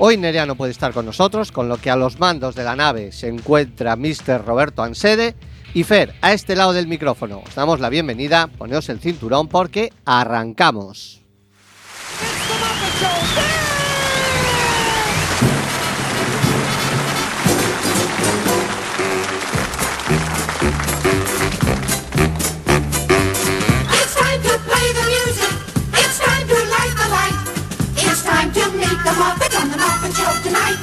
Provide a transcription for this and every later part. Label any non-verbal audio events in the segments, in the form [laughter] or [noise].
Hoy Nerea no puede estar con nosotros, con lo que a los mandos de la nave se encuentra Mr. Roberto Ansede y Fer, a este lado del micrófono. Os damos la bienvenida, poneos el cinturón porque arrancamos. Tonight.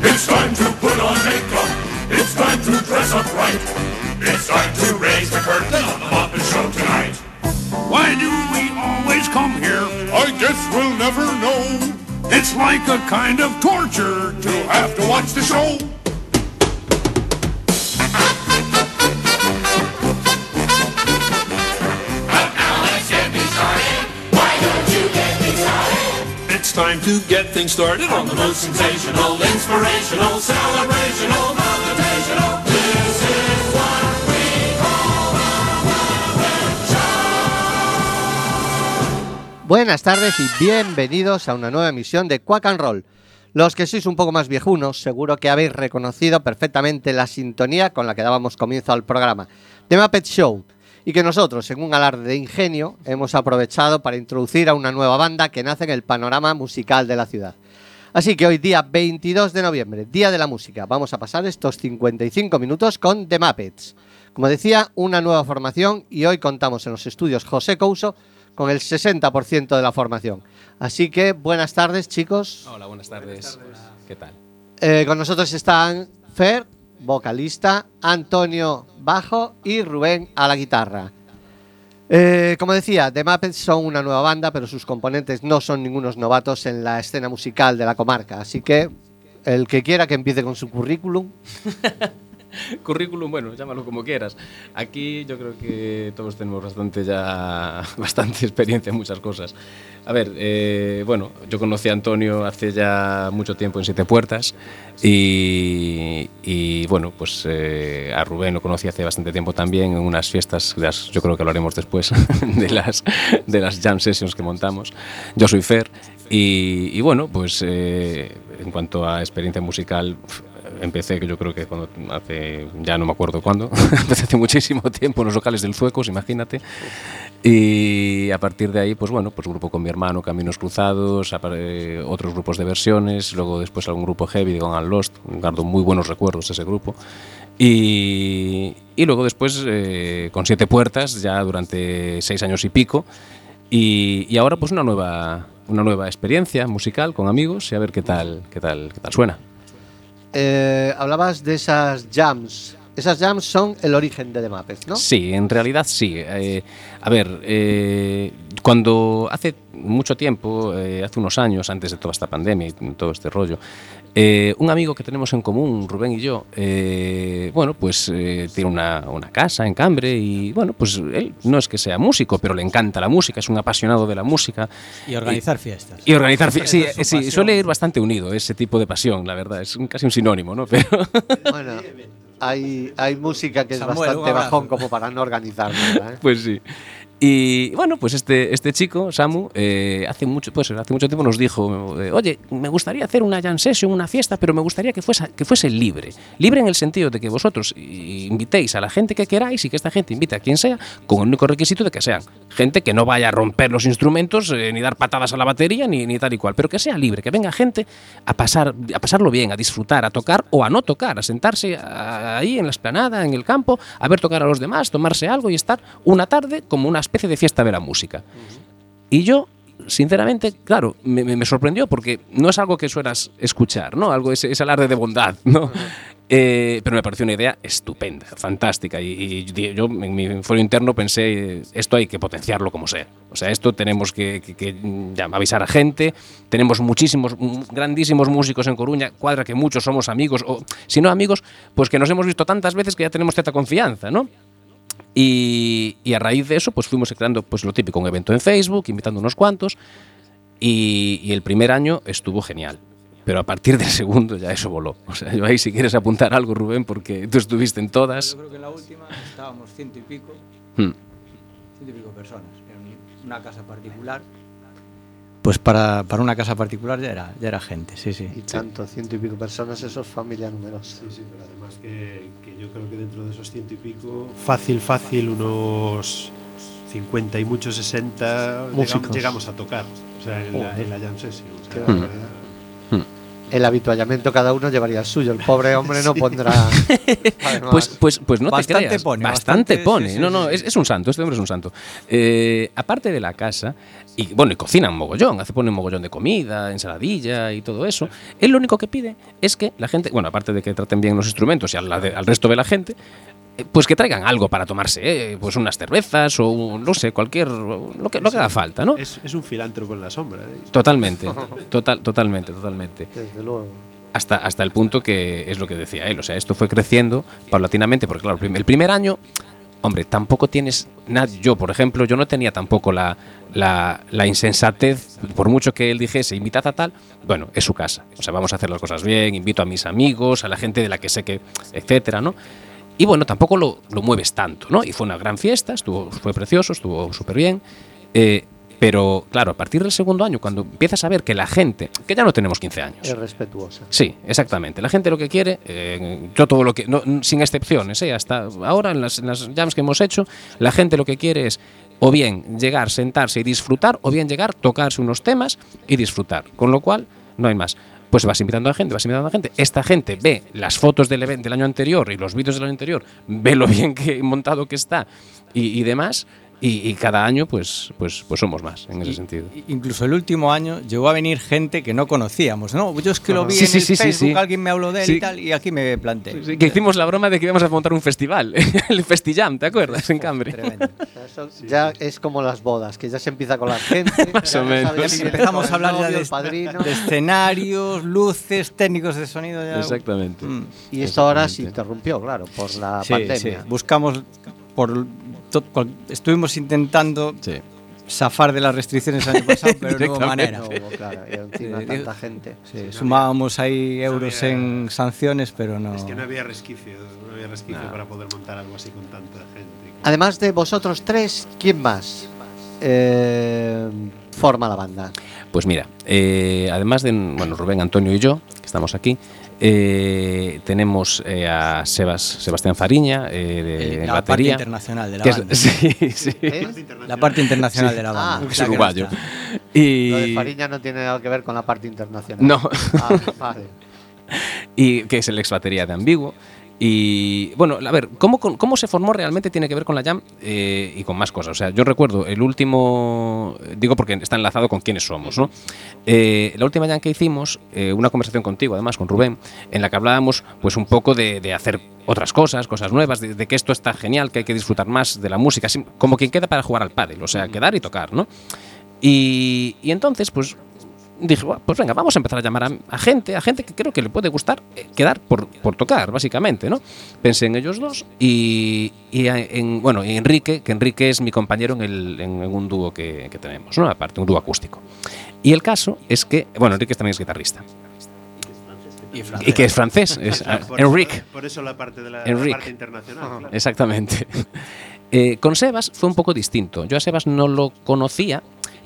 It's time to put on makeup. It's time to dress up right. It's time to raise the curtain on the Muppet Show tonight. Why do we always come here? I guess we'll never know. It's like a kind of torture to have to watch the show. Time to get things started on the most Sensational, inspirational, celebrational, motivational. This is what Buenas tardes y bienvenidos a una nueva emisión de Quack and Roll. Los que sois un poco más viejunos, seguro que habéis reconocido perfectamente la sintonía con la que dábamos comienzo al programa, The Muppet Show, y que nosotros, en un alarde de ingenio, hemos aprovechado para introducir a una nueva banda que nace en el panorama musical de la ciudad. Así que hoy, día 22 de noviembre, Día de la Música, vamos a pasar estos 55 minutos con The Muppets. Como decía, una nueva formación y hoy contamos en los estudios José Couso con el 60% de la formación. Así que buenas tardes, chicos. Hola, buenas tardes. ¿Qué tal? Eh, con nosotros están Fer, vocalista, Antonio, bajo y Rubén a la guitarra. Eh, como decía, The Muppets son una nueva banda, pero sus componentes no son ningunos novatos en la escena musical de la comarca. Así que el que quiera que empiece con su currículum. [laughs] [laughs] Currículum, bueno, llámalo como quieras. Aquí yo creo que todos tenemos bastante ya [laughs] bastante experiencia en muchas cosas. A ver, eh, bueno, yo conocí a Antonio hace ya mucho tiempo en Siete Puertas y, y, bueno, pues eh, a Rubén lo conocí hace bastante tiempo también en unas fiestas, las- yo creo que lo haremos después, [laughs] de las, de las jam sessions que montamos. Yo soy Fer y, y bueno, pues eh, en cuanto a experiencia musical, empecé que yo creo que cuando hace ya no me acuerdo cuándo [laughs] empecé hace muchísimo tiempo en los locales del Zuecos imagínate. Y a partir de ahí pues bueno pues grupo con mi hermano Caminos Cruzados eh, otros grupos de versiones luego después algún grupo heavy con Al Lost guardo muy buenos recuerdos de ese grupo. Y, y luego después eh, con Siete Puertas ya durante seis años y pico. Y, y ahora pues una nueva una nueva experiencia musical con amigos y a ver qué tal qué tal qué tal suena Eh, hablabas de esas jams. Esas jams son el origen de The Muppets, ¿no? Sí, en realidad sí. Eh, a ver, eh, cuando hace mucho tiempo, hace unos años, antes de toda esta pandemia y todo este rollo, eh, un amigo que tenemos en común, Rubén y yo, eh, bueno, pues eh, tiene una, una casa en Cambre y, bueno, pues él no es que sea músico, pero le encanta la música, es un apasionado de la música. Y organizar fiestas. Y organizar fiestas. Sí, es pasión. suele ir bastante unido ese tipo de pasión, la verdad. Es un- casi un sinónimo, ¿no? Pero. [laughs] Bueno, hay, hay música que es Samuel, un bastante bajón como para no organizar nada, ¿eh? Pues sí. Y bueno, pues este, este chico, Samu, eh, hace, mucho, pues, hace mucho tiempo nos dijo, eh, oye, me gustaría hacer una jam session, una fiesta, pero me gustaría que fuese, que fuese libre. Libre en el sentido de que vosotros invitéis a la gente que queráis y que esta gente invite a quien sea, con el único requisito de que sean gente que no vaya a romper los instrumentos, eh, ni dar patadas a la batería, ni, ni tal y cual, pero que sea libre, que venga gente a, pasar, a pasarlo bien, a disfrutar, a tocar o a no tocar, a sentarse ahí en la esplanada, en el campo, a ver tocar a los demás, tomarse algo y estar una tarde como una especie de fiesta de la música. Y yo, sinceramente, claro, me, sorprendió porque no es algo que suelas escuchar, ¿no? Algo ese alarde de bondad, ¿no? Eh, pero me pareció una idea estupenda, fantástica. Y, yo en mi foro interno pensé, esto hay que potenciarlo como sea. O sea, esto tenemos que, que- que, mm, ya, avisar a gente. Tenemos muchísimos, mm, grandísimos músicos en Coruña. Cuadra que muchos somos amigos, o si no amigos, pues que nos hemos visto tantas veces que ya tenemos cierta confianza, ¿no? Y, y a raíz de eso, pues fuimos creando pues, lo típico, un evento en Facebook, invitando unos cuantos. Y, y el primer año estuvo genial. Pero a partir del segundo ya eso voló. O sea, yo ahí si quieres apuntar algo, Rubén, porque tú estuviste en todas. Yo creo que en la última estábamos ciento y pico, Hmm. ciento y pico personas, en una casa particular. Pues para, para una casa particular ya era, ya era gente, sí, sí. Y tanto, ciento y pico personas, eso es familia numerosa. Sí, sí, pero además que, que yo creo que dentro de esos ciento y pico, fácil, fácil, unos 50 y muchos 60 Músicos. llegamos, llegamos a tocar. O sea, en, la, Joder. en la jam session. o sea. El habituallamiento cada uno llevaría el suyo. El pobre [laughs] hombre no pondrá. [laughs] Además, Pues, pues, pues no Bastante te creas. pone, bastante, bastante, pone. sí, sí, no, no, es, un santo, este hombre es un santo. Eh, aparte de la casa, y bueno, y cocinan mogollón, hace ponen mogollón de comida, ensaladilla y todo eso. Él lo único que pide es que la gente, bueno, aparte de que traten bien los instrumentos y al, al resto de la gente, pues que traigan algo para tomarse, eh, pues unas cervezas o un- no sé, cualquier lo que, lo que haga falta, ¿no? es, es un filántropo en la sombra. ¿eh? Totalmente, [laughs] total, totalmente, totalmente. Desde luego. hasta, hasta el punto que es lo que decía él. O sea, esto fue creciendo paulatinamente, porque claro, el primer año, hombre, tampoco tienes nada. Yo, por ejemplo, yo no tenía tampoco la, la, la insensatez, por mucho que él dijese, invitad a tal, bueno, es su casa. O sea, vamos a hacer las cosas bien, invito a mis amigos, a la gente de la que sé que, etcétera, ¿no? Y bueno, tampoco lo, lo mueves tanto, ¿no? Y fue una gran fiesta, estuvo, fue precioso, estuvo súper bien. eh, pero claro, a partir del segundo año, cuando empiezas a ver que la gente, que ya no tenemos 15 años, Es respetuosa. Sí, exactamente. La gente lo que quiere, eh, yo todo lo que, no, sin excepciones, eh, hasta ahora en las, en las jams que hemos hecho, la gente lo que quiere es o bien llegar, sentarse y disfrutar, o bien llegar, tocarse unos temas y disfrutar. Con lo cual, no hay más. Pues vas invitando a gente, vas invitando a gente. Esta gente ve las fotos del evento del año anterior y los vídeos del año anterior, ve lo bien que montado que está y, y demás. Y, y cada año, pues, pues, pues somos más en ese sentido. Incluso el último año llegó a venir gente que no conocíamos, ¿no? Yo es que lo vi Sí, en sí, el sí, Facebook, sí. alguien me habló de él Sí. y tal, y aquí me planté. Sí, que hicimos la broma de que íbamos a montar un festival, [laughs] el Festillam, ¿te acuerdas? En Cambre. [laughs] Eso ya es como las bodas, que ya se empieza con la [laughs] gente. Más o no menos. sabes empezamos a hablar ya de, padrino. de escenarios, luces, técnicos de sonido. ya- Exactamente. Mm. Y esto ahora se interrumpió, claro, por la Sí, pandemia. sí. Buscamos por to- cual- estuvimos intentando Sí. zafar de las restricciones el año pasado, [laughs] pero no hubo manera. No hubo, claro, y Sí, tanta gente. Sí, sumábamos ahí euros había- en sanciones, pero no. Es que no había resquicio, no había resquicio para poder montar algo así con tanta gente. Además de vosotros tres, ¿quién más eh, forma la banda? Pues mira, eh, además de bueno, Rubén, Antonio y yo, que estamos aquí, eh, tenemos eh, a Sebas, Sebastián Fariña, eh, de, la parte batería. internacional de la es- banda. [laughs] sí, sí. La parte internacional de la Ah, banda. Es que no uruguayo. Y, Lo de Fariña no tiene nada que ver con la parte internacional. No. Ah, vale. [laughs] y que es el ex batería de Ambiguo. Y bueno, a ver, ¿cómo, cómo se formó realmente tiene que ver con la Jam eh, y con más cosas. O sea, yo recuerdo el último, digo porque está enlazado con quiénes somos, ¿no? Eh, la última Jam que hicimos, eh, una conversación contigo, además, con Rubén, en la que hablábamos pues un poco de, de hacer otras cosas, cosas nuevas, de, de que esto está genial, que hay que disfrutar más de la música, como quien queda para jugar al pádel, o sea, quedar y tocar, ¿no? Y, y entonces, pues dije, "Buah, pues venga, vamos a empezar a llamar a, a gente, a gente que creo que le puede gustar eh, quedar por, por tocar, básicamente, ¿no? Pensé en ellos dos y, y en, bueno, y Enrique, que Enrique es mi compañero en, el, en un dúo que, que tenemos, ¿no? Aparte, un dúo acústico. Y el caso es que, bueno, Enrique también es guitarrista. Y que es francés, [laughs] es ah, Por Enrique. Eso, por eso la parte de la, parte internacional. claro. Exactamente. [laughs] Eh, con Sebas fue un poco distinto. Yo a Sebas no lo conocía,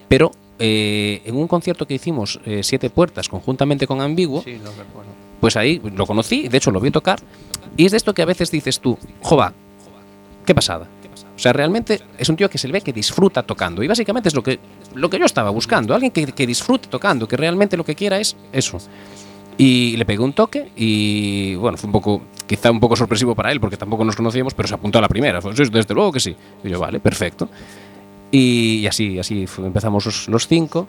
pero eh, en un concierto que hicimos, eh, Siete Puertas, conjuntamente con Ambiguo, Sí, lo recuerdo. pues ahí lo conocí, de hecho lo vi tocar, y es de esto que a veces dices tú, jova, qué pasada. O sea, realmente es un tío que se le ve que disfruta tocando, y básicamente es lo que, lo que yo estaba buscando, alguien que, que disfrute tocando, que realmente lo que quiera es eso. Y le pegué un toque y bueno, fue un poco, quizá un poco sorpresivo para él porque tampoco nos conocíamos, pero se apuntó a la primera. Fue, "Sí, desde luego que sí. Y yo, vale, perfecto. Y, así, así fue- empezamos los, los cinco,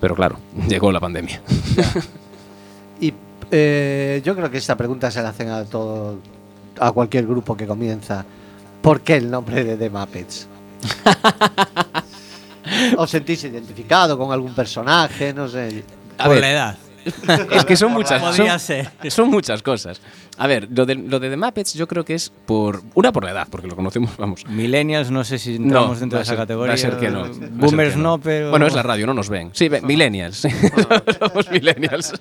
pero claro, [laughs] llegó la pandemia. [laughs] Y Eh, yo creo que esta pregunta se la hacen a todo, a cualquier grupo que comienza. ¿Por qué el nombre de The Muppets? [laughs] ¿Os sentís identificado con algún personaje? No sé. A ver, la edad. es que son muchas, Podría son, ser. son muchas cosas. A ver, lo de, lo de The Muppets yo creo que es por una por la edad, porque lo conocemos, vamos. Millennials, no sé si entramos No, dentro de esa ser- categoría. va a ser que no. Boomers que no, pero. Bueno, es la radio, no nos ven. Sí, ve- millennials. [laughs] Somos millennials.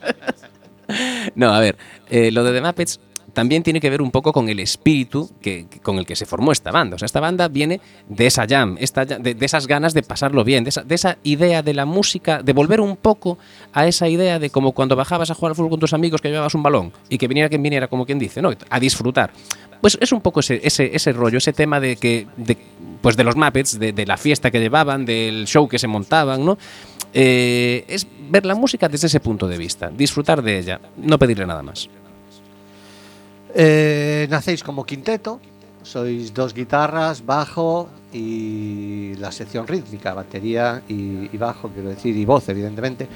[laughs] no, a ver, eh, lo de The Muppets también tiene que ver un poco con el espíritu que, con el que se formó esta banda. O sea, esta banda viene de esa jam, de, esas ganas de pasarlo bien, de esa, de esa idea de la música, de volver un poco a esa idea de como cuando bajabas a jugar al fútbol con tus amigos que llevabas un balón y que viniera quien viniera, como quien dice, ¿no? A disfrutar. Pues es un poco ese, rollo, ese tema de que. Pues de los Muppets, de, de la fiesta que llevaban, del show que se montaban, ¿no? Eh, es ver la música desde ese punto de vista, disfrutar de ella, no pedirle nada más. Eh, nacéis como quinteto, sois dos guitarras, bajo y la sección rítmica, batería y, bajo, quiero decir, y voz, evidentemente.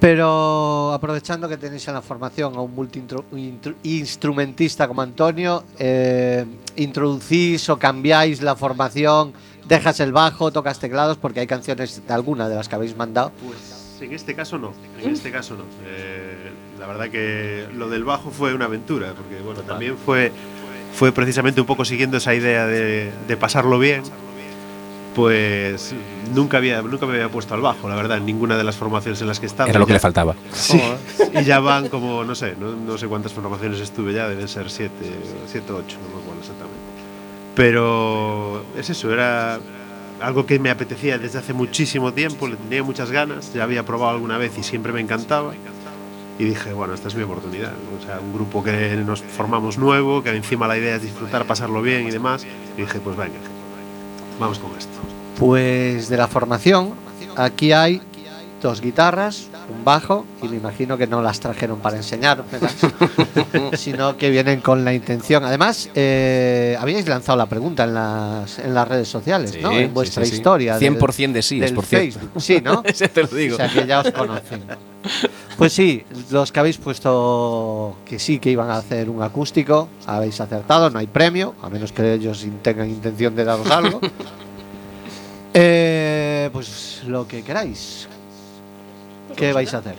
Pero aprovechando que tenéis en la formación a un multi-instrumentista como Antonio, eh, introducís o cambiáis la formación, dejas el bajo, tocas teclados, porque hay canciones de alguna de las que habéis mandado. Pues en este caso no, en este caso no. Eh, la verdad que lo del bajo fue una aventura, porque bueno, también fue, fue precisamente un poco siguiendo esa idea de, de pasarlo bien. Pues nunca había, nunca me había puesto al bajo, la verdad, en ninguna de las formaciones en las que he estado. Era lo que Ya- le faltaba. Sí, y ya van como, no sé, no, no sé cuántas formaciones estuve ya, deben ser siete, siete, ocho, no me acuerdo exactamente. Pero es eso, era algo que me apetecía desde hace muchísimo tiempo, le tenía muchas ganas, ya había probado alguna vez y siempre me encantaba. Y dije, bueno, esta es mi oportunidad. O sea, un grupo que nos formamos nuevo, que encima la idea es disfrutar, pasarlo bien y demás. Y dije, pues venga, vamos con esto. Pues de la formación, aquí hay dos guitarras, un bajo, y me imagino que no las trajeron para enseñar, [laughs] sino que vienen con la intención. Además, eh, habíais lanzado la pregunta en las, en las redes sociales, ¿no? En vuestra sí, sí. historia. del- 100% de sí, es del por cierto. Facebook. Sí, ¿no? [laughs] Ese te lo digo. O sea que ya os conocen. Pues sí, los que habéis puesto que sí que iban a hacer un acústico, habéis acertado, no hay premio, a menos que ellos tengan intención de daros algo. [laughs] Eh, pues lo que queráis. ¿Qué vais a hacer?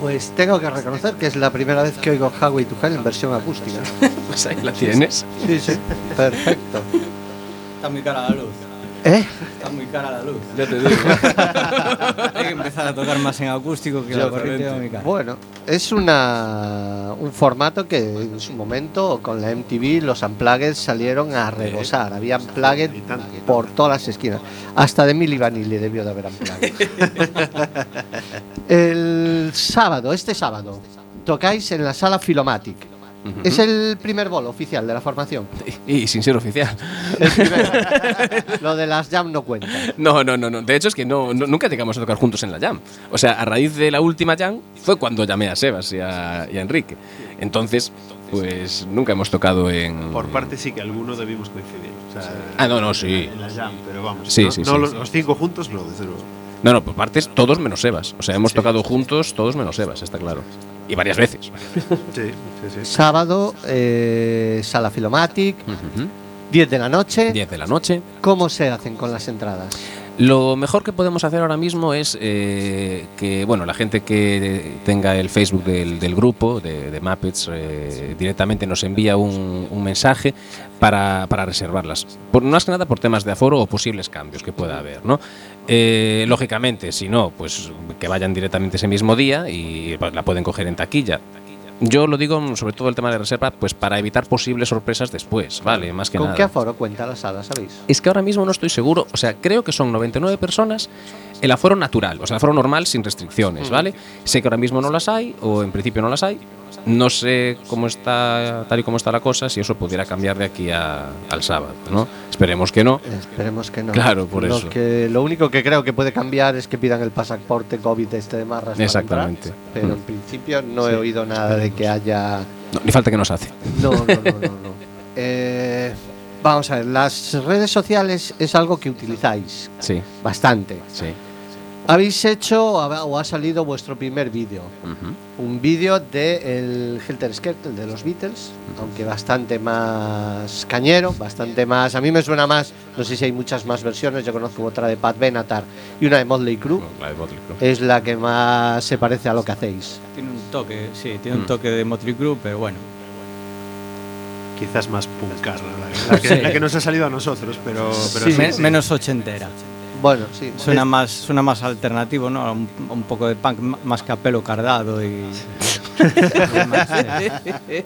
Pues tengo que reconocer que es la primera vez que oigo Highway to Hell en versión acústica. [laughs] Pues ahí la tienes. Sí, sí, perfecto. Está muy cara la luz. ¿Eh? Está muy cara la luz. Ya te digo. [laughs] Hay que empezar a tocar más en acústico que la corriente cara. Bueno, es una, un formato que en su momento con la MTV los unplugged salieron a rebosar. Había unplugged por todas las esquinas. Hasta de Milli Vanilli debió de haber unplugged. [laughs] El sábado, este sábado, tocáis en la sala Filomatic. Es el primer bolo oficial de la formación. Y sin ser oficial. El. [laughs] Lo de las jam no cuenta. No, no, no, no. De hecho es que no, no- nunca llegamos a tocar juntos en la jam. O sea, a raíz de la última jam fue cuando llamé a Sebas y a, y a Enrique. Entonces, pues nunca hemos tocado en... Por parte sí que alguno debimos coincidir. O sea, Ah, no, no, sí. En la jam, pero vamos. Sí, no, sí, no sí. Los, los cinco juntos, no, desde luego. No, no, por partes todos menos Sebas. O sea, hemos tocado juntos todos menos Sebas, está claro. Y varias veces. [laughs] Sí, sí, sí. Sábado, eh, sala Filomatic, 10 de la noche. 10 de la noche. ¿Cómo se hacen con las entradas? Lo mejor que podemos hacer ahora mismo es eh, que, bueno, la gente que tenga el Facebook del, del grupo de, de Muppets eh, directamente nos envía un, un mensaje para, para reservarlas. Por, más que nada por temas de aforo o posibles cambios que pueda haber, ¿no? Eh, lógicamente, si no, pues que vayan directamente ese mismo día y pues, la pueden coger en taquilla. Yo lo digo sobre todo el tema de reserva, pues para evitar posibles sorpresas después, ¿vale? Más que ¿Con nada. qué aforo cuenta la sala, sabéis? Es que ahora mismo no estoy seguro, o sea, creo que son 99 personas el aforo natural, o sea, el aforo normal sin restricciones, ¿vale? Sé que ahora mismo no las hay, o en principio no las hay. No sé cómo está, tal y como está la cosa, si eso pudiera cambiar de aquí a- al sábado, ¿no? Esperemos que no. Esperemos que no. Claro, por lo eso. Que, lo único que creo que puede cambiar es que pidan el pasaporte COVID este de Marras. Exactamente. entrar, pero en Mm. principio no he oído nada de que haya. No, ni falta que nos hace. No, no, no, no. no. [laughs] Eh, vamos a ver, las redes sociales es algo que utilizáis Sí, bastante. sí. Habéis hecho o ha salido vuestro primer vídeo. Un vídeo de el Helter Skelter de los Beatles, aunque bastante más cañero, bastante más. A mí me suena más, no sé si hay muchas más versiones, yo conozco otra de Pat Benatar y una de Motley Crue. Bueno, la de Motley Crue. Es la que más se parece a lo que hacéis. Tiene un toque, sí, tiene un Mm. toque de Motley Crue, pero bueno. Quizás más puncarra, la, la que, Sí. la que nos ha salido a nosotros, pero, pero Sí, sí, Me- sí. Menos ochentera. Bueno, sí. Suena es- más, suena más alternativo, ¿no? Un, un poco de punk, más que a pelo cardado y. [laughs]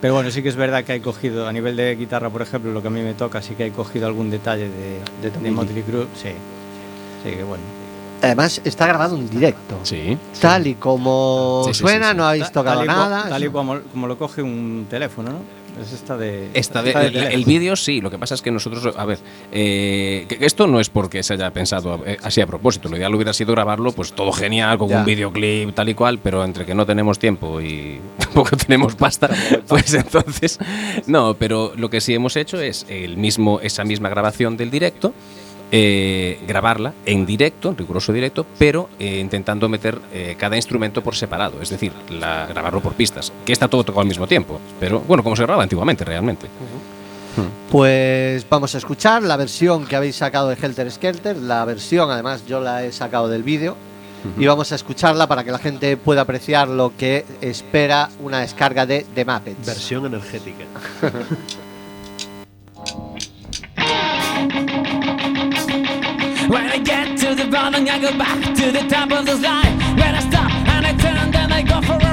Pero bueno, sí que es verdad que hay cogido, a nivel de guitarra, por ejemplo, lo que a mí me toca, sí que hay cogido algún detalle de, De Motley Crue, sí. Sí, que bueno. Además, está grabado en directo. Sí. Tal y como Sí, sí, suena, sí, sí. no habéis tocado tal y cua- nada. Tal y como lo coge un teléfono, ¿no? Es esta de. Esta de- esta de el, el vídeo sí, lo que pasa es que nosotros, a ver, eh, que esto no es porque se haya pensado eh, así a propósito, lo ideal hubiera sido grabarlo, pues todo genial, con Ya. un videoclip tal y cual, pero entre que no tenemos tiempo y [laughs] tampoco tenemos pasta, pues entonces, no, pero lo que sí hemos hecho es el mismo, esa misma grabación del directo, eh, grabarla en directo, en riguroso directo, pero eh, intentando meter eh, cada instrumento por separado, es decir, la- grabarlo por pistas, que está todo tocado al mismo tiempo, pero bueno, como se grababa antiguamente realmente. Pues vamos a escuchar la versión que habéis sacado de Helter Skelter. La versión, además, yo la he sacado del vídeo. Y vamos a escucharla para que la gente pueda apreciar lo que espera una descarga de The Muppets. Versión energética. [laughs] When I get to the bottom, I go back to the top of the slide. When I stop and I turn, then I go for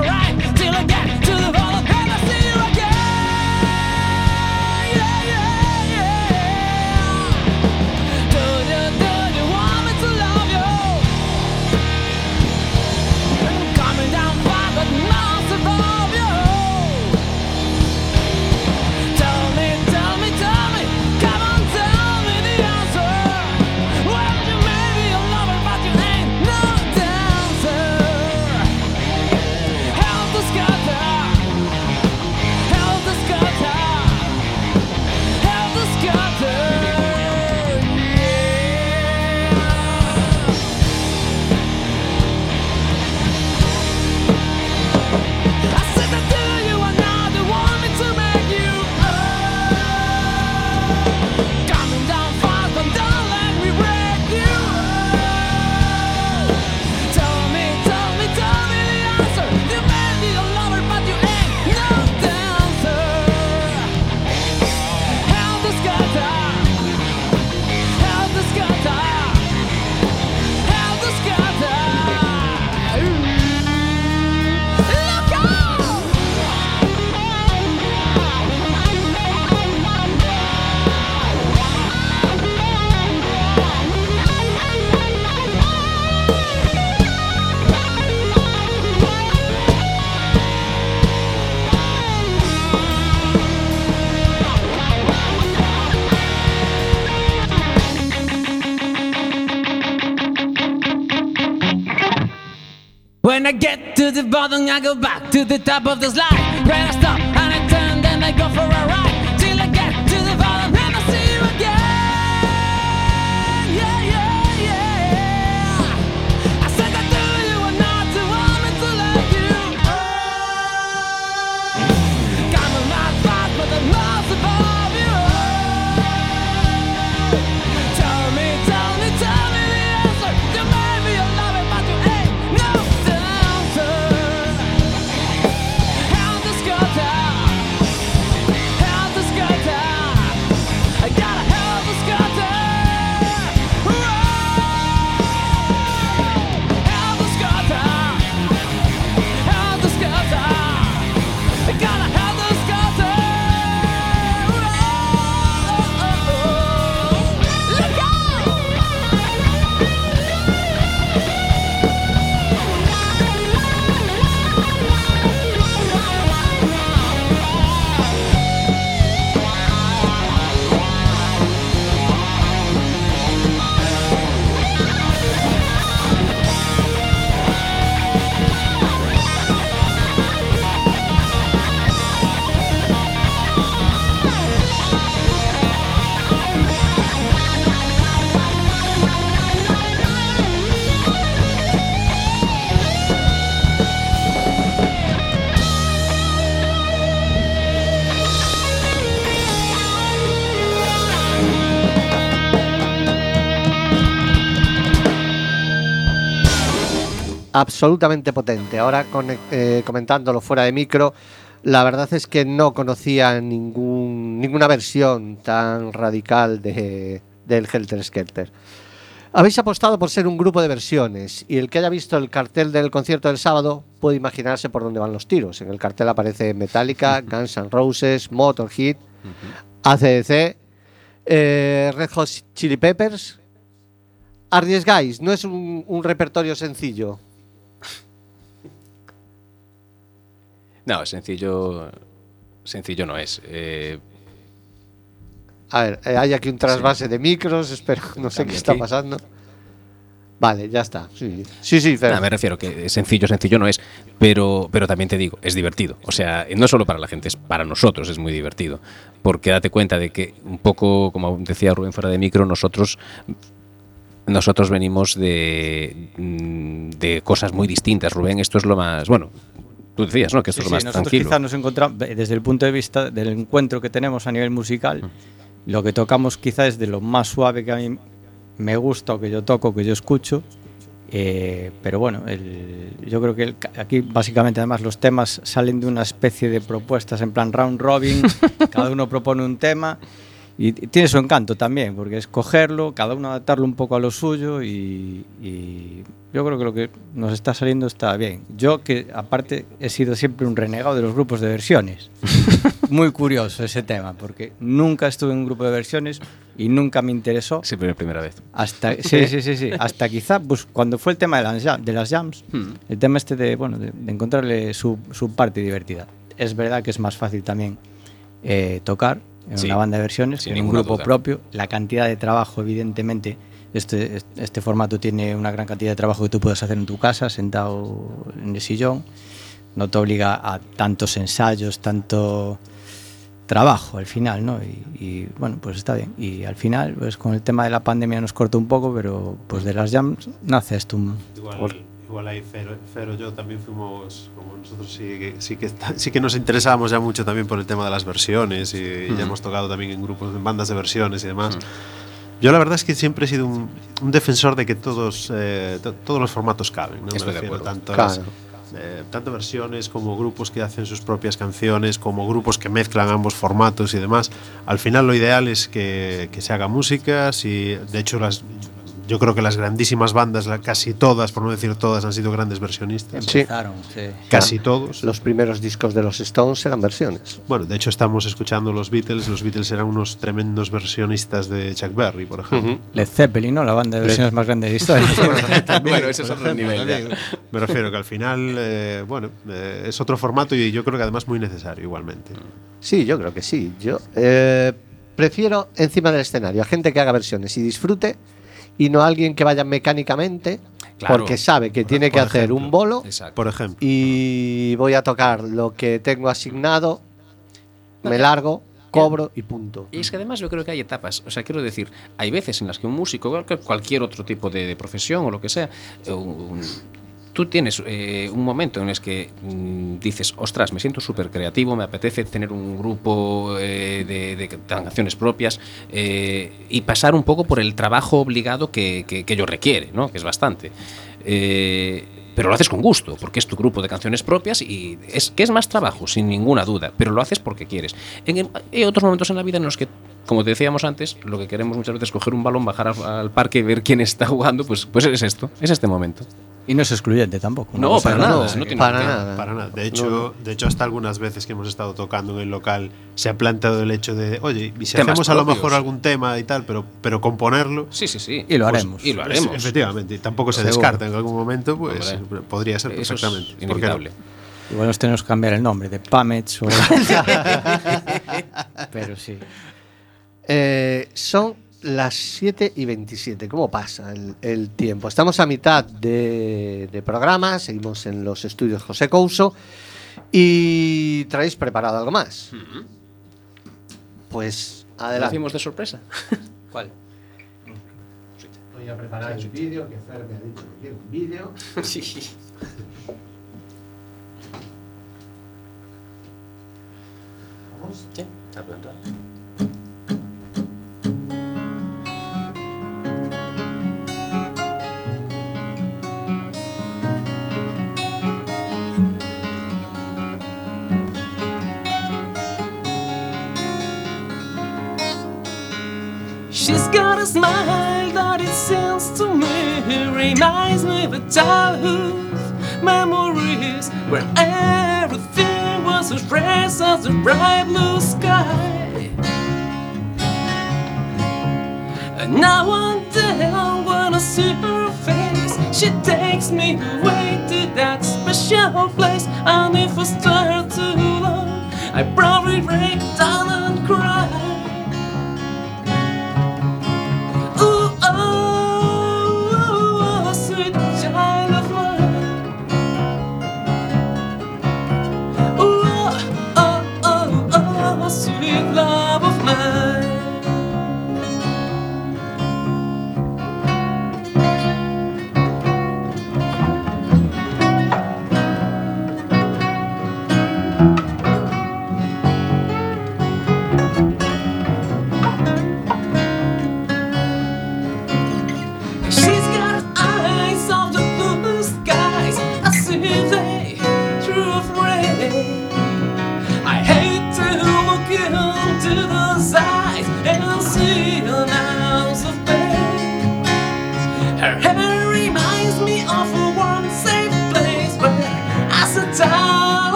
When I get to the bottom, I go back to the top of the slide. When I stop I absolutamente potente. Ahora eh, comentándolo fuera de micro, la verdad es que no conocía ningún, ninguna versión tan radical de, del Helter Skelter. Habéis apostado por ser un grupo de versiones y el que haya visto el cartel del concierto del sábado puede imaginarse por dónde van los tiros. En el cartel aparece Metallica, [laughs] Guns N' Roses, Motorhead, ACDC, eh, Red Hot Chili Peppers. Arriesgáis, no es un, un repertorio sencillo. No, sencillo. Sencillo no es. Eh, A ver, eh, hay aquí un trasvase de micros, espero, [laughs] no sé qué está aquí. pasando. Vale, ya está. Sí, sí, sí me refiero que sencillo, sencillo no es, pero, pero también te digo, es divertido. O sea, no solo para la gente, es para nosotros es muy divertido. Porque date cuenta de que, un poco, como decía Rubén fuera de micro, nosotros nosotros venimos de, mm, de cosas muy distintas. Rubén, esto es lo más. Bueno, tú decías, ¿no? Que esto Sí, es sí, lo más nosotros tranquilo. quizás nos encontramos, desde el punto de vista del encuentro que tenemos a nivel musical, lo que tocamos quizás es de lo más suave que a mí me gusta o que yo toco, que yo escucho. eh, pero bueno, el- yo creo que el- aquí básicamente además los temas salen de una especie de propuestas en plan round robin, [laughs] cada uno propone un tema y tiene su encanto también, porque es cogerlo, cada uno adaptarlo un poco a lo suyo y, y yo creo que lo que nos está saliendo está bien. Yo que aparte he sido siempre un renegado de los grupos de versiones. [laughs] Muy curioso ese tema, porque nunca estuve en un grupo de versiones y nunca me interesó. Siempre la primera vez. Hasta, [laughs] sí, sí, sí, sí. Hasta quizá, pues cuando fue el tema de las, de las jams, Hmm. el tema este de, bueno, de, de encontrarle su, su parte divertida. Es verdad que es más fácil también eh, tocar en Sí, una banda de versiones en un grupo duda. propio. La cantidad de trabajo, evidentemente, este, este formato tiene una gran cantidad de trabajo que tú puedes hacer en tu casa, sentado en el sillón. No te obliga a tantos ensayos, tanto trabajo al final, ¿no? Y, y, bueno, pues está bien. Y al final, pues con el tema de la pandemia nos cortó un poco, pero pues de las jams nace esto. un- Igual, igual ahí Fero, Fero yo también fuimos, como nosotros sí que, sí, que, sí que nos interesábamos ya mucho también por el tema de las versiones y, y ya hemos tocado también en grupos, en bandas de versiones y demás. Yo la verdad es que siempre he sido un, un defensor de que todos, eh, to- todos los formatos caben, ¿no? Me Estoy de refiero acuerdo. tanto, Claro. las- eh, tanto versiones como grupos que hacen sus propias canciones, como grupos que mezclan ambos formatos y demás. Al final lo ideal es que, que se haga música, si, de hecho las, yo creo que las grandísimas bandas, casi todas, por no decir todas, han sido grandes versionistas. Sí. Empezaron, sí. Casi todos. Los primeros discos de los Stones eran versiones. Bueno, de hecho estamos escuchando los Beatles. Los Beatles eran unos tremendos versionistas de Chuck Berry, por ejemplo. Led Zeppelin, ¿no? La banda de versiones más grande de la historia. [laughs] bueno, ese es otro nivel. ya. Me refiero que al final, eh, bueno, eh, es otro formato y yo creo que además muy necesario igualmente. Sí, yo creo que sí. Yo eh, prefiero encima del escenario a gente que haga versiones y disfrute y no a alguien que vaya mecánicamente Claro. porque sabe que tiene que hacer ejemplo. un bolo Exacto. Por ejemplo. y voy a tocar lo que tengo asignado, me largo, cobro y punto. Y es que además yo creo que hay etapas. O sea, quiero decir, hay veces en las que un músico, cualquier otro tipo de, de profesión o lo que sea, un- tú tienes eh, un momento en el que mm, dices, ostras, me siento súper creativo, me apetece tener un grupo eh, de, canciones propias eh, y pasar un poco por el trabajo obligado que, ello requiere, ¿no? que es bastante. Pero lo haces con gusto, porque es tu grupo de canciones propias y es que es más trabajo, sin ninguna duda, pero lo haces porque quieres. Hay otros momentos en la vida en los que, como te decíamos antes, lo que queremos muchas veces es coger un balón, bajar al parque y ver quién está jugando, pues, pues es esto, es este momento. Y no es excluyente tampoco. No, para nada, no- no tiene para nada. Para nada. De hecho, de hecho, hasta algunas veces que hemos estado tocando en el local se ha planteado el hecho de, oye, y si Temas hacemos a lo propios. mejor algún tema y tal, pero, pero componerlo. Sí, sí, sí. Y lo pues, haremos. Y lo haremos. Efectivamente, y tampoco se descarta en algún momento, pues Hombre, podría ser Eso es perfectamente. ¿Por qué no? inevitable. Igual nos tenemos que cambiar el nombre de Pamets o... [laughs] Pero sí. Eh, son las 7 y 27. ¿Cómo pasa el, el tiempo? Estamos a mitad de, de programa, seguimos en los estudios José Couso y traéis preparado algo más. Pues ¿Lo adelante. hacemos de sorpresa? [laughs] ¿Cuál? Voy a preparar el vídeo, que Fer me ha dicho que quiere un vídeo. [laughs] sí. [laughs] Vamos. Sí, está plantado. She's got a smile that it seems to me reminds me of a childhood memories where everything was as fresh as the bright blue sky. And now and then when I see her face, she takes me away to that special place. And if I stare too long, I probably break down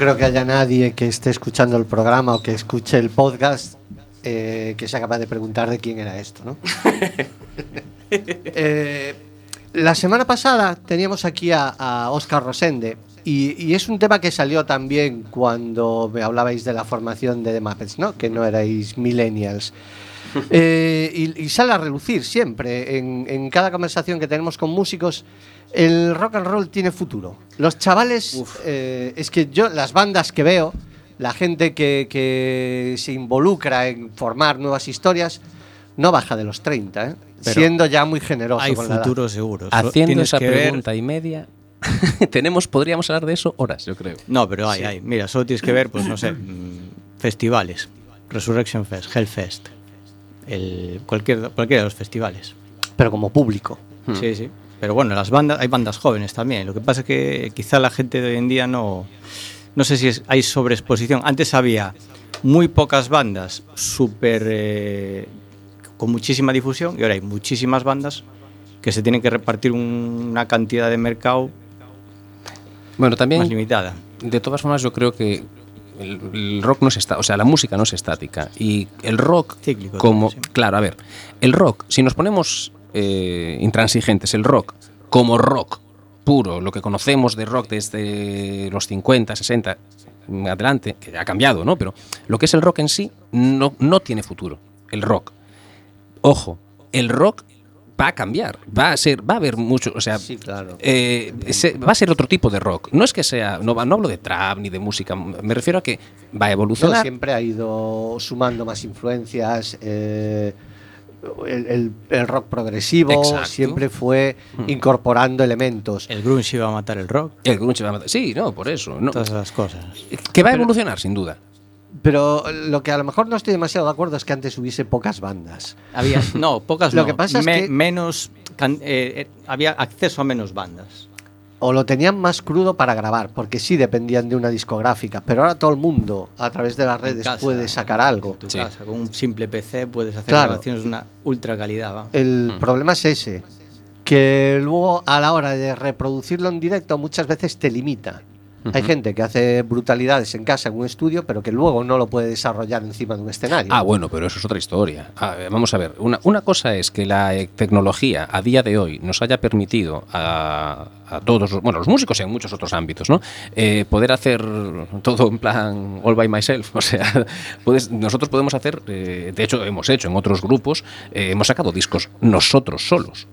creo que haya nadie que esté escuchando el programa o que escuche el podcast eh, que sea capaz de preguntar de quién era esto, ¿no? [laughs] Eh, la semana pasada teníamos aquí a, a Oscar Rosende y, y es un tema que salió también cuando me hablabais de la formación de The Muppets, ¿no? Que no erais millennials. [laughs] Eh, y, y sale a relucir siempre en, en cada conversación que tenemos con músicos. El rock and roll tiene futuro. Los chavales, eh, es que yo, las bandas que veo, la gente que, que se involucra en formar nuevas historias, no baja de los 30, ¿eh? Siendo ya muy generoso Hay con la edad. futuro seguro. Haciendo tienes esa que ver- pregunta y media, [laughs] tenemos, podríamos hablar de eso horas, yo creo. No, pero hay, hay. Mira, solo tienes que ver, pues no sé, mm, festivales. Resurrection Fest, Hellfest. El, cualquier, cualquiera de los festivales. Pero como público. Sí, sí. Pero bueno, las bandas, hay bandas jóvenes también. Lo que pasa es que quizá la gente de hoy en día no. No sé si es- hay sobreexposición. Antes había muy pocas bandas súper. eh, con muchísima difusión y ahora hay muchísimas bandas que se tienen que repartir un- una cantidad de mercado Bueno, también más limitada. de todas formas yo creo que el, el rock no es está, o sea, la música no es estática y el rock Cíclico como sí. claro, a ver, el rock, si nos ponemos eh, intransigentes, el rock como rock puro, lo que conocemos de rock desde los 50, 60 en adelante, que ha cambiado, ¿no? Pero lo que es el rock en sí no, no tiene futuro, el rock. Ojo, el rock va a cambiar, va a ser, va a haber mucho, o sea, Sí, claro. eh, se- va a ser otro tipo de rock. No es que sea, no, va- no hablo de trap ni de música, me refiero a que va a No, evolucionar. siempre ha ido sumando más influencias. eh, el, el- el rock progresivo Exacto. siempre fue incorporando elementos. El grunge iba a matar el rock, El grunge va a matar- Sí, no, por eso. no. todas esas cosas. que va a evolucionar, sin duda. Pero lo que a lo mejor no estoy demasiado de acuerdo es que antes hubiese pocas bandas. Había, no, [laughs] pocas Lo no. que pasa es que- menos can- eh, eh, había acceso a menos bandas. O lo tenían más crudo para grabar, porque sí dependían de una discográfica. Pero ahora todo el mundo, a través de las redes, casa, puede sacar algo. En tu Sí. casa, con un simple PC puedes hacer Claro. grabaciones de una ultra calidad. ¿va? El problema es ese, que luego a la hora de reproducirlo en directo muchas veces te limita. Hay gente que hace brutalidades en casa, en un estudio, pero que luego no lo puede desarrollar encima de un escenario. Ah, bueno, pero eso es otra historia. Ah, eh, vamos a ver, una, una cosa es que la eh, tecnología a día de hoy nos haya permitido a, a todos, bueno, los músicos y en muchos otros ámbitos, ¿no? Eh, poder hacer todo en plan all by myself. [laughs] O sea, puedes, nosotros podemos hacer, eh, de hecho hemos hecho en otros grupos, eh, hemos sacado discos nosotros solos.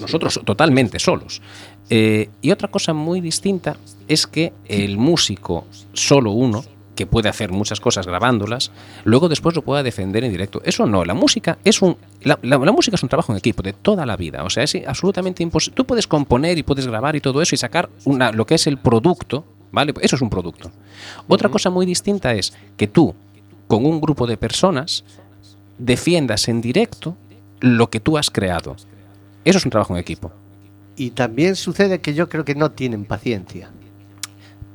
Nosotros totalmente solos. Eh, y otra cosa muy distinta es que el músico, solo uno, que puede hacer muchas cosas grabándolas, luego después lo pueda defender en directo. Eso no, la música es un la, la- la música es un trabajo en equipo de toda la vida, o sea, es absolutamente imposible. Tú puedes componer y puedes grabar y todo eso y sacar una, lo que es el producto, ¿vale? Eso es un producto. Otra cosa muy distinta es que tú, con un grupo de personas, defiendas en directo lo que tú has creado. Eso es un trabajo en equipo. Y también sucede que yo creo que no tienen paciencia.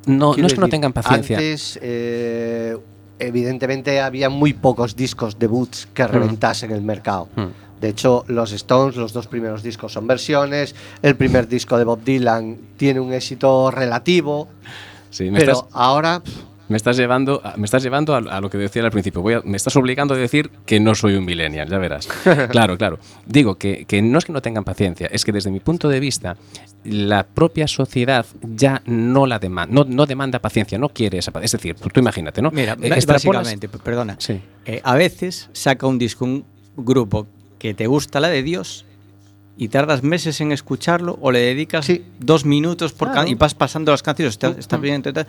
No, es que no tengan paciencia. Antes, eh, evidentemente, había muy pocos discos debuts que reventasen el mercado. Mm. De hecho, los Stones, los dos primeros discos son versiones. El primer disco de Bob Dylan tiene un éxito relativo. Sí, me, pero estás, ahora, pff, me estás llevando, a- me estás llevando a, a lo que decía al principio. Voy a- me estás obligando a decir que no soy un millennial, ya verás. [laughs] claro, claro. Digo que, que no es que no tengan paciencia, es que desde mi punto de vista, la propia sociedad ya no la demanda, no, no demanda paciencia, no quiere esa paciencia. Es decir, tú, tú imagínate, ¿no? Mira, Eh, básicamente, perdona. Sí. Eh, a veces saca un disco un grupo que te gusta la de Dios y tardas meses en escucharlo o le dedicas Sí. dos minutos por Claro. y vas pasando las canciones, está- estás bien, tal, tal.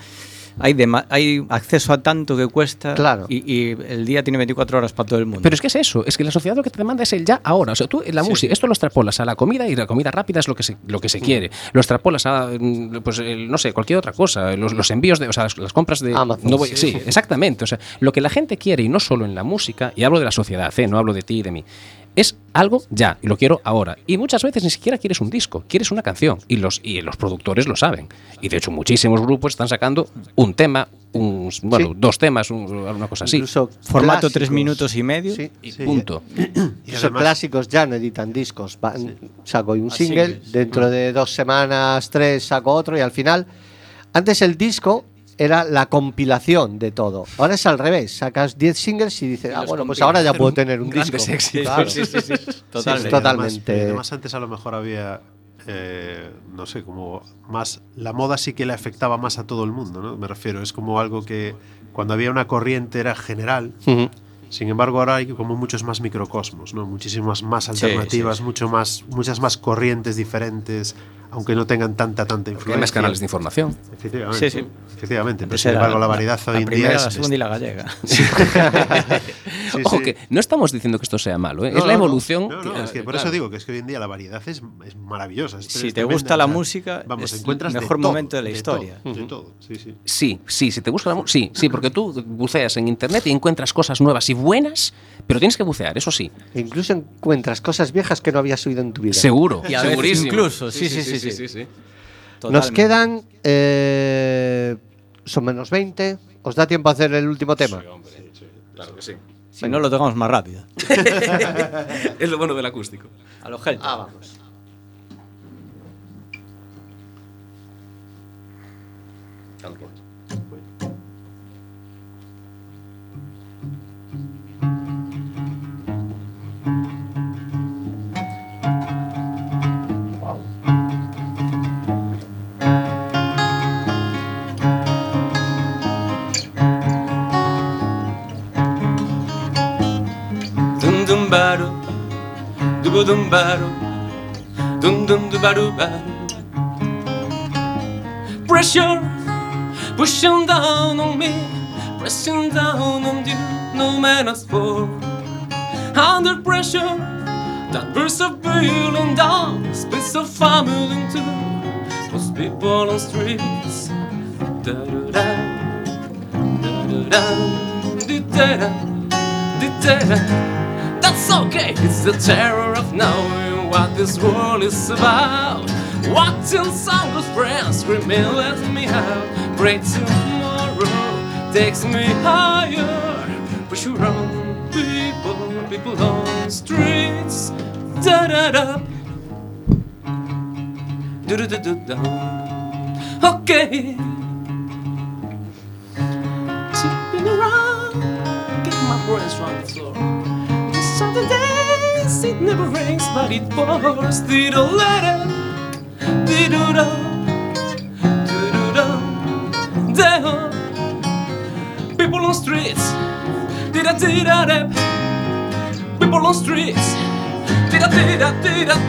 Hay, dema- hay acceso a tanto que cuesta Claro. y, y el día tiene 24 horas para todo el mundo. Pero es que es eso, es que la sociedad lo que te demanda es el ya ahora. O sea, tú en la música, esto lo extrapolas a la comida y la comida rápida es lo que se, lo que se quiere. Lo extrapolas a, mm, pues, el- no sé, cualquier otra cosa. Los, los envíos de, o sea, las, las compras de. Amazon, no voy- sí. sí, exactamente. O sea, lo que la gente quiere y no solo en la música, y hablo de la sociedad, ¿eh? no hablo de ti y de mí. Es algo ya, y lo quiero ahora. Y muchas veces ni siquiera quieres un disco, quieres una canción. Y los, y los productores lo saben. Y de hecho, muchísimos grupos están sacando un tema, un, bueno, Sí. dos temas, un- una cosa así. Incluso Formato tres minutos y medio. Sí. Y Sí. punto. Y [clears throat] Incluso además, clásicos ya no editan discos. Van- Saco un single, dentro de dos semanas, tres, saco otro y al final. Antes el disco era la compilación de todo. Ahora es al revés. Sacas 10 singles y dices, ah, los bueno, pues ahora ya puedo tener un disco. éxitos. Claro. Sí, sí, sí. Totalmente. Sí, y totalmente. Además, y además antes a lo mejor había, eh, no sé, como más... La moda sí que le afectaba más a todo el mundo, ¿no? Me refiero, es como algo que cuando había una corriente era general. Sin embargo, ahora hay como muchos más microcosmos, ¿no? Muchísimas más alternativas, sí. mucho más, muchas más corrientes diferentes, aunque no tengan tanta, tanta influencia. Hay más canales de información. Efectivamente. Sí, sí. Efectivamente. Pero Antes sin embargo, la variedad la hoy en día es... la segunda y la gallega. [laughs] Sí, Ojo sí. que no estamos diciendo que esto sea malo, ¿eh? No, es la no, no. evolución. No, no, que- es que por claro. eso digo que es que hoy en día la variedad es, es maravillosa. es- Si es te gusta la música, vamos, es encuentras el de mejor todo, momento de la todo, historia. de todo, sí, sí. Sí, sí, si te buscas la mu- sí, sí, porque tú buceas en internet y encuentras cosas nuevas y buenas, pero tienes que bucear, eso sí. E incluso encuentras cosas viejas que no habías oído en tu vida. Seguro. Y a segurísimo. incluso, sí, sí, sí, sí. sí. Nos Totalmente. quedan. eh, son menos 20. ¿Os da tiempo a hacer el último tema? Claro que sí. Si no, lo tocamos más rápido. [laughs] es lo bueno del acústico. A los Helton. Ah, vamos. Dum baru, dum dum du baru. Pressure pushing down on me, pressing down on you, no man asked for. Under pressure, that burst of feeling down, space of family too. Those people on streets, da da da, da da da, da da da. That's okay, it's the terror knowing what this world is about. Watching good friends screaming, let me out. Pray tomorrow takes me higher. Push around people, people on streets. Da da da. Do do do do da. Okay. Tipping around, getting my brains on the floor. It never rains, but it pours. Did a letter, did do da, did da. People on streets, did a did. People on streets, did a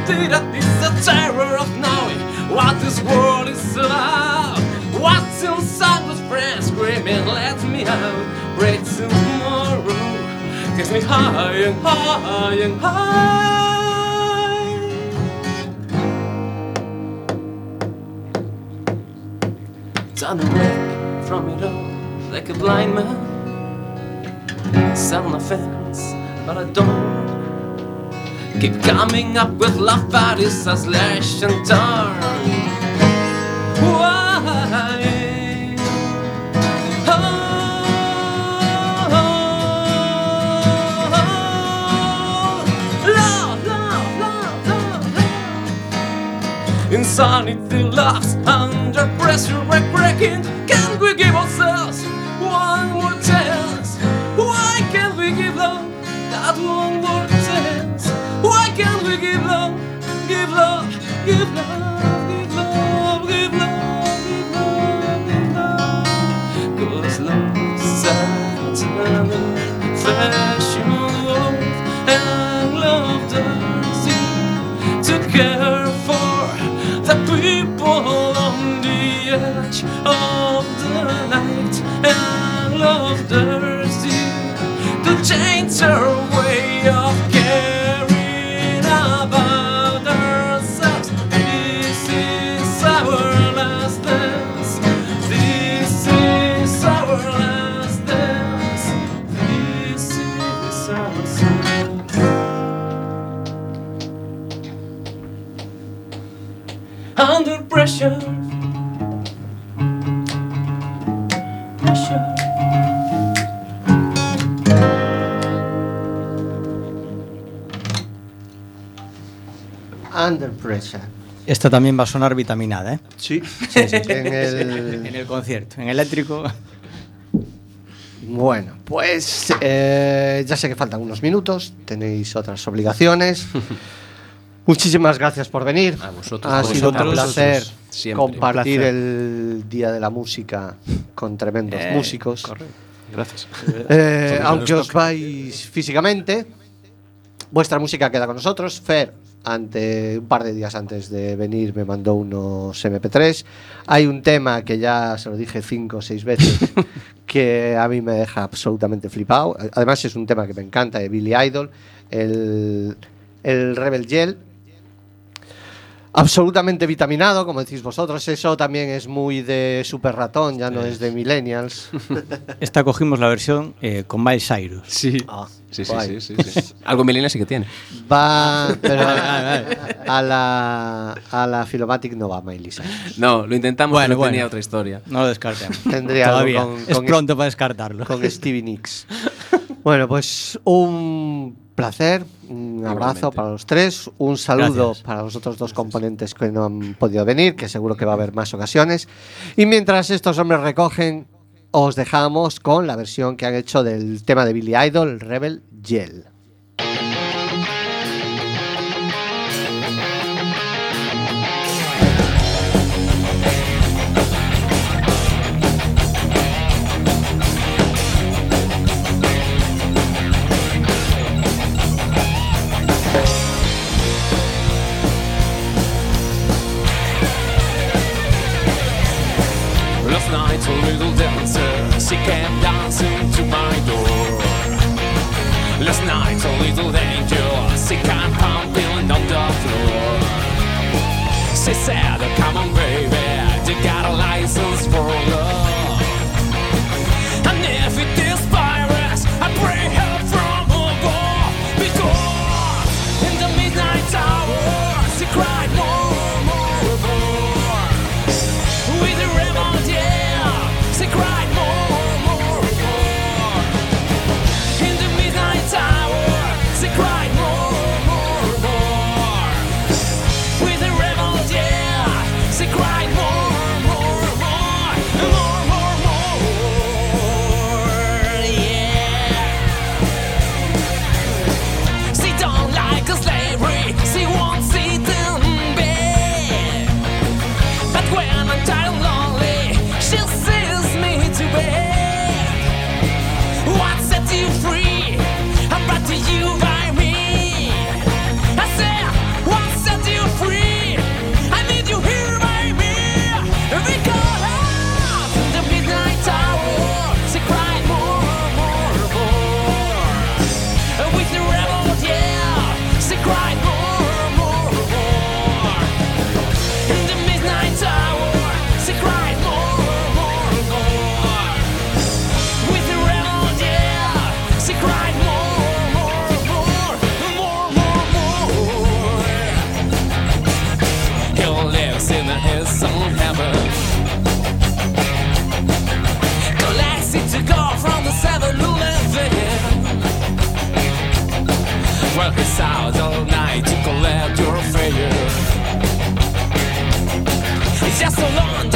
did a. It's the terror of knowing what this world is about. What's inside those friends screaming, let me out. Break takes me high and high and high. Turn away from it all like a blind man. The fence, but I don't. Keep coming up with love parties as slash and turn. Love. Insanity laughs under pressure, we're cracking. Can we give ourselves one more chance? Why can't we give them that one more chance? Why can't we give love, give love, give love, the the of the night and love thirsty to change her way of caring about ourselves. This is our last dance. This is our last dance. This is our song. Under. Pressure. Under Pressure. Esta también va a sonar vitaminada, ¿eh? Sí. En [laughs] En el... [laughs] el concierto, en eléctrico. Bueno, pues eh, ya sé que faltan unos minutos, tenéis otras obligaciones. [laughs] Muchísimas gracias por venir. A vosotros, ha a sido un placer Siempre. compartir Un placer. el Día de la Música con tremendos Eh, músicos. Gracias. Eh, aunque os vais físicamente, vuestra música queda con nosotros. Fer, ante, un par de días antes de venir, me mandó unos MP3. Hay un tema que ya se lo dije cinco o seis veces [laughs] que a mí me deja absolutamente flipado. Además, es un tema que me encanta de Billy Idol, el, el Rebel Yell. Absolutamente vitaminado, como decís vosotros. Eso también es muy de super ratón, ya no es de millennials. [laughs] Esta cogimos la versión eh, con Miles Cyrus. Sí. Ah, Sí, sí, sí, sí, [laughs] sí. Algo milenial sí que tiene. Va, [laughs] pero a la, a la Filomatic no va Miley Cyrus. No, lo intentamos, Bueno, pero bueno. tenía otra historia. No lo descartemos. [laughs] Tendría algo Todavía. con- es con pronto para descartarlo. Con Stevie Nicks. Bueno, pues un placer, un abrazo para los tres, un saludo Gracias. para los otros dos componentes que no han podido venir, que seguro que va a haber más ocasiones. Y mientras estos hombres recogen, os dejamos con la versión que han hecho del tema de Billy Idol, Rebel Yell. So long,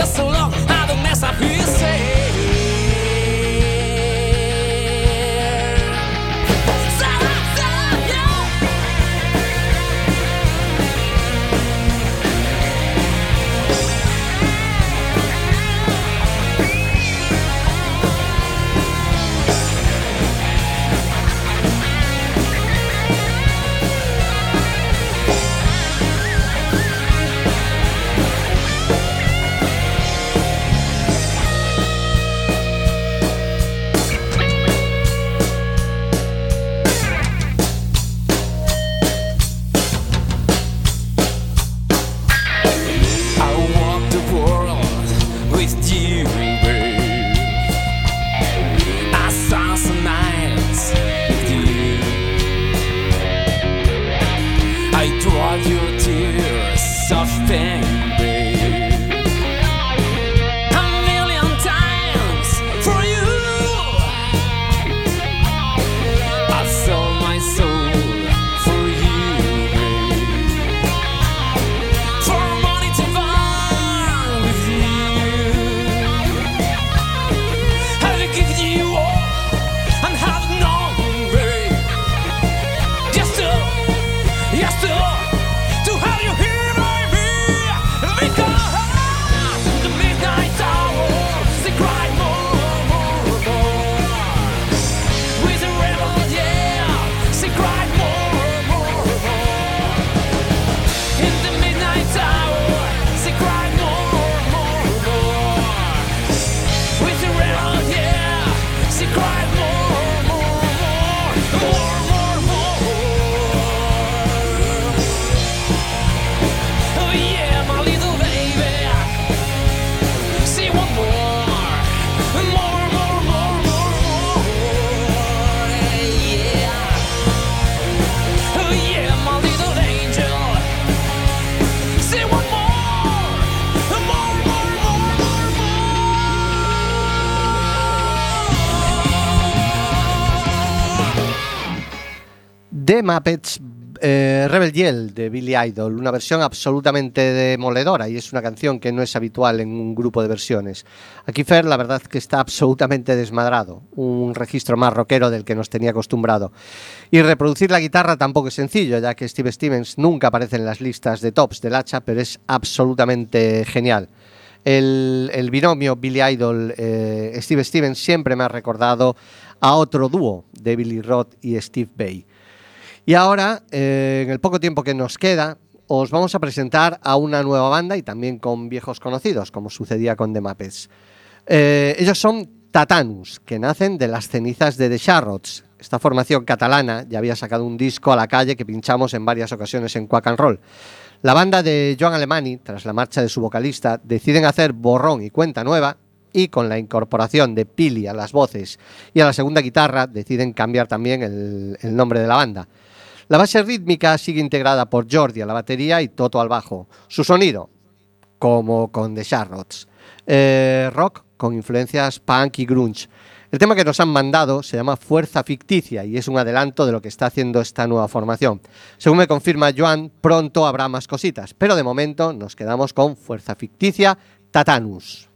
The Muppets eh, Rebel Yell de Billy Idol, una versión absolutamente demoledora y es una canción que no es habitual en un grupo de versiones. Aquí Fer, la verdad que está absolutamente desmadrado, un registro más rockero del que nos tenía acostumbrado. Y reproducir la guitarra tampoco es sencillo, ya que Steve Stevens nunca aparece en las listas de tops del hacha, pero es absolutamente genial. El, binomio Billy Idol-Steve Stevens siempre me ha recordado a otro dúo de Billy Roth y Steve Bay. Y ahora, eh, en el poco tiempo que nos queda, os vamos a presentar a una nueva banda y también con viejos conocidos, como sucedía con The Muppets. Eh, ellos son Tatanus, que nacen de las cenizas de The Charrots. Esta formación catalana ya había sacado un disco a la calle que pinchamos en varias ocasiones en Quack and Roll. La banda de Joan Alemany, tras la marcha de su vocalista, deciden hacer borrón y cuenta nueva y con la incorporación de Pili a las voces y a la segunda guitarra deciden cambiar también el nombre de la banda. La base rítmica sigue integrada por Jordi a la batería y Toto al bajo. Su sonido, como con The Charlottes, eh, rock con influencias punk y grunge. El tema que nos han mandado se llama Fuerza Ficticia y es un adelanto de lo que está haciendo esta nueva formación. Según me confirma Joan, pronto habrá más cositas, pero de momento nos quedamos con Fuerza Ficticia Tatanus.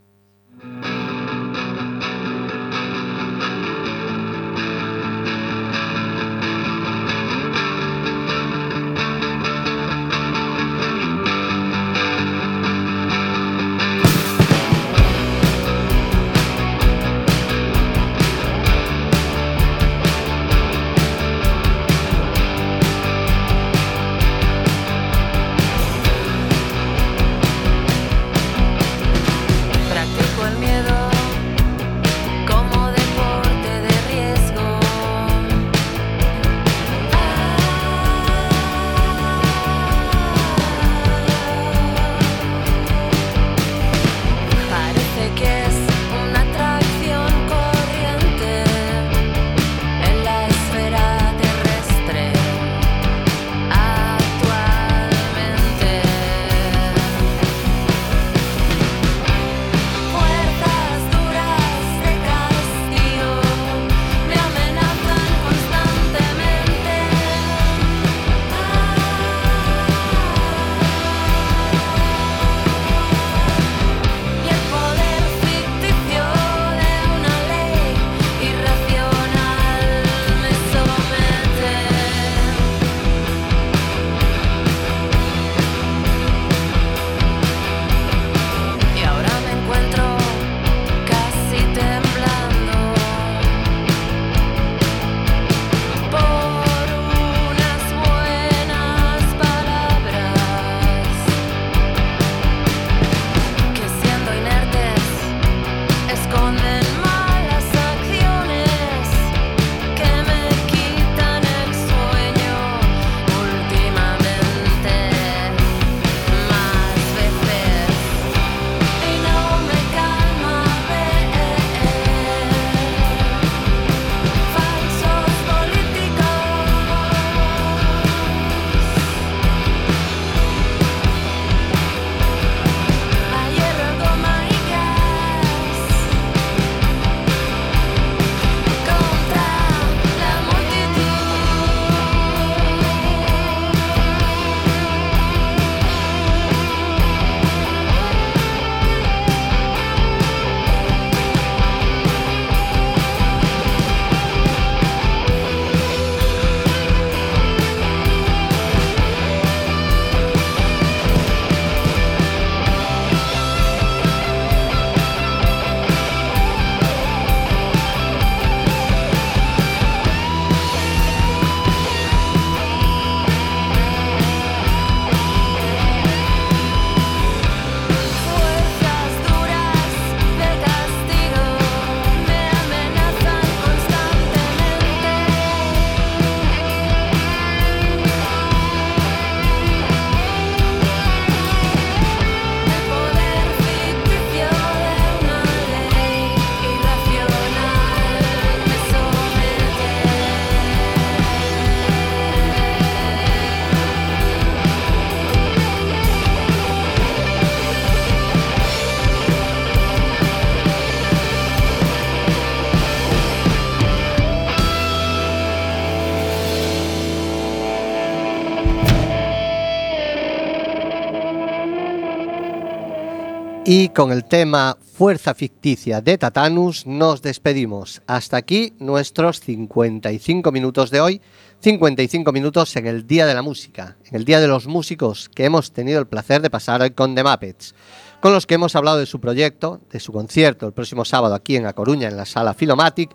Con el tema Fuerza Ficticia de Tatanus nos despedimos. Hasta aquí nuestros 55 minutos de hoy. 55 minutos en el Día de la Música, en el Día de los Músicos que hemos tenido el placer de pasar hoy con The Muppets, con los que hemos hablado de su proyecto, de su concierto el próximo sábado aquí en A Coruña, en la sala Filomatic.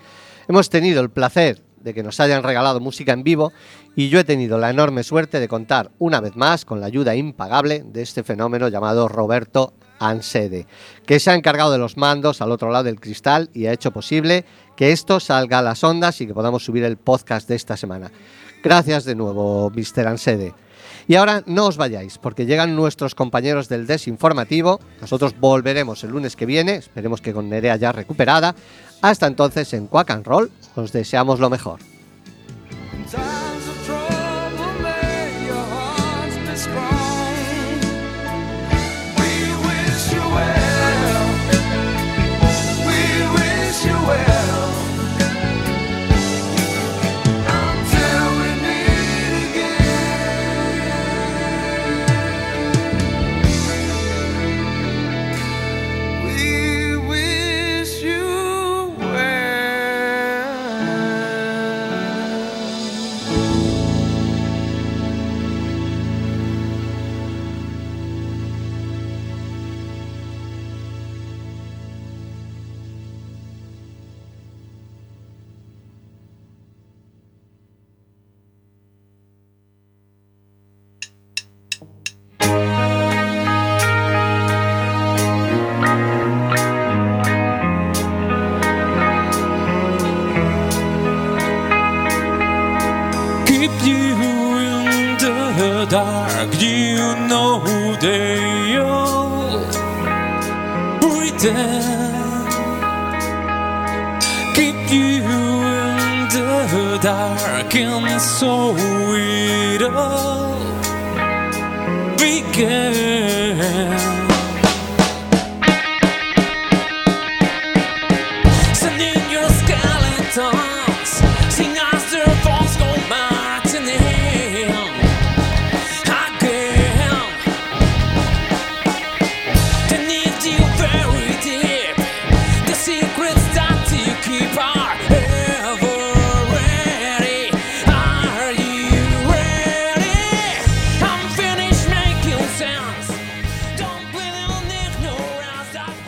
Hemos tenido el placer de que nos hayan regalado música en vivo y yo he tenido la enorme suerte de contar una vez más con la ayuda impagable de este fenómeno llamado Roberto Ansede, que se ha encargado de los mandos al otro lado del cristal y ha hecho posible que esto salga a las ondas y que podamos subir el podcast de esta semana. Gracias de nuevo, Mr. Ansede. Y ahora no os vayáis, porque llegan nuestros compañeros del Desinformativo. Nosotros volveremos el lunes que viene, esperemos que con Nerea ya recuperada. Hasta entonces, en Quack and Roll, os deseamos lo mejor.